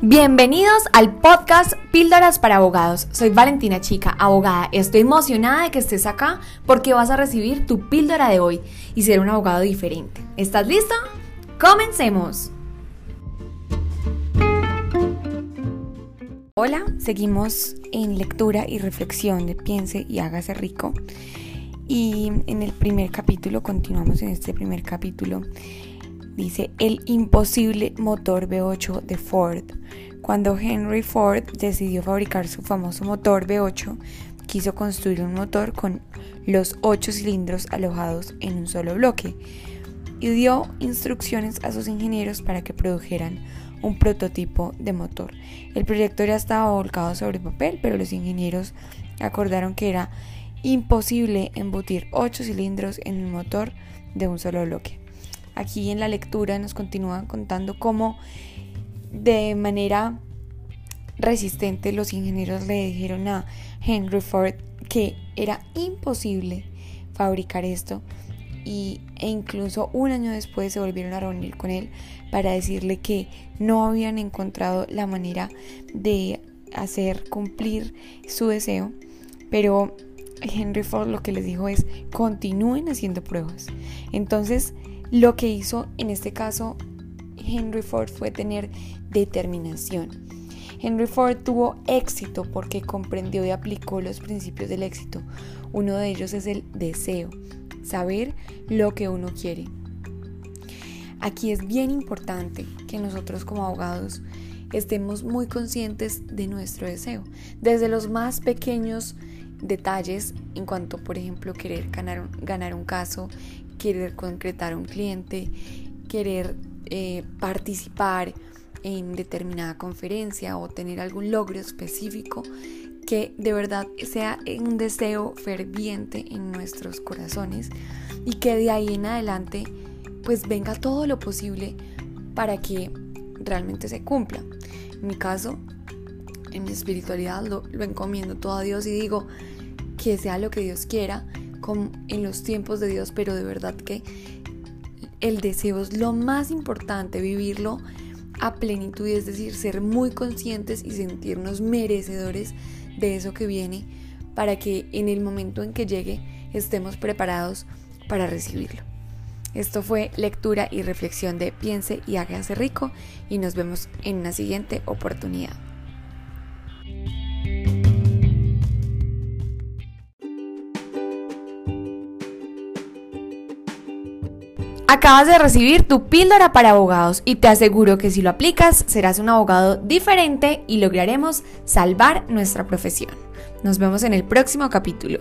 Bienvenidos al podcast Píldoras para Abogados. Soy Valentina Chica, abogada. Estoy emocionada de que estés acá porque vas a recibir tu píldora de hoy y ser un abogado diferente. ¿Estás listo? ¡Comencemos! Hola, seguimos en lectura y reflexión de Piense y hágase rico. Y en el primer capítulo, continuamos en este primer capítulo, dice el imposible motor V8 de Ford. Cuando Henry Ford decidió fabricar su famoso motor V8, quiso construir un motor con los ocho cilindros alojados en un solo bloque y dio instrucciones a sus ingenieros para que produjeran un prototipo de motor. El proyecto ya estaba volcado sobre papel, pero los ingenieros acordaron que era imposible embutir 8 cilindros en el motor de un solo bloque. Aquí en la lectura nos continúan contando cómo de manera resistente los ingenieros le dijeron a Henry Ford que era imposible fabricar esto y, e incluso un año después se volvieron a reunir con él para decirle que no habían encontrado la manera de hacer cumplir su deseo, pero Henry Ford lo que les dijo es continúen haciendo pruebas. Entonces, lo que hizo en este caso Henry Ford fue tener determinación. Henry Ford tuvo éxito porque comprendió y aplicó los principios del éxito. Uno de ellos es el deseo, saber lo que uno quiere. Aquí es bien importante que nosotros como abogados estemos muy conscientes de nuestro deseo, desde los más pequeños detalles en cuanto, por ejemplo, querer ganar, ganar un caso, querer concretar un cliente, querer eh, participar en determinada conferencia o tener algún logro específico que de verdad sea un deseo ferviente en nuestros corazones y que de ahí en adelante pues venga todo lo posible para que realmente se cumpla. En mi caso, en mi espiritualidad lo, encomiendo todo a Dios y digo que sea lo que Dios quiera, en los tiempos de Dios, pero de verdad que el deseo es lo más importante, vivirlo a plenitud, es decir, ser muy conscientes y sentirnos merecedores de eso que viene para que en el momento en que llegue estemos preparados para recibirlo. Esto fue lectura y reflexión de Piense y hágase rico y nos vemos en una siguiente oportunidad. Acabas de recibir tu píldora para abogados y te aseguro que si lo aplicas serás un abogado diferente y lograremos salvar nuestra profesión. Nos vemos en el próximo capítulo.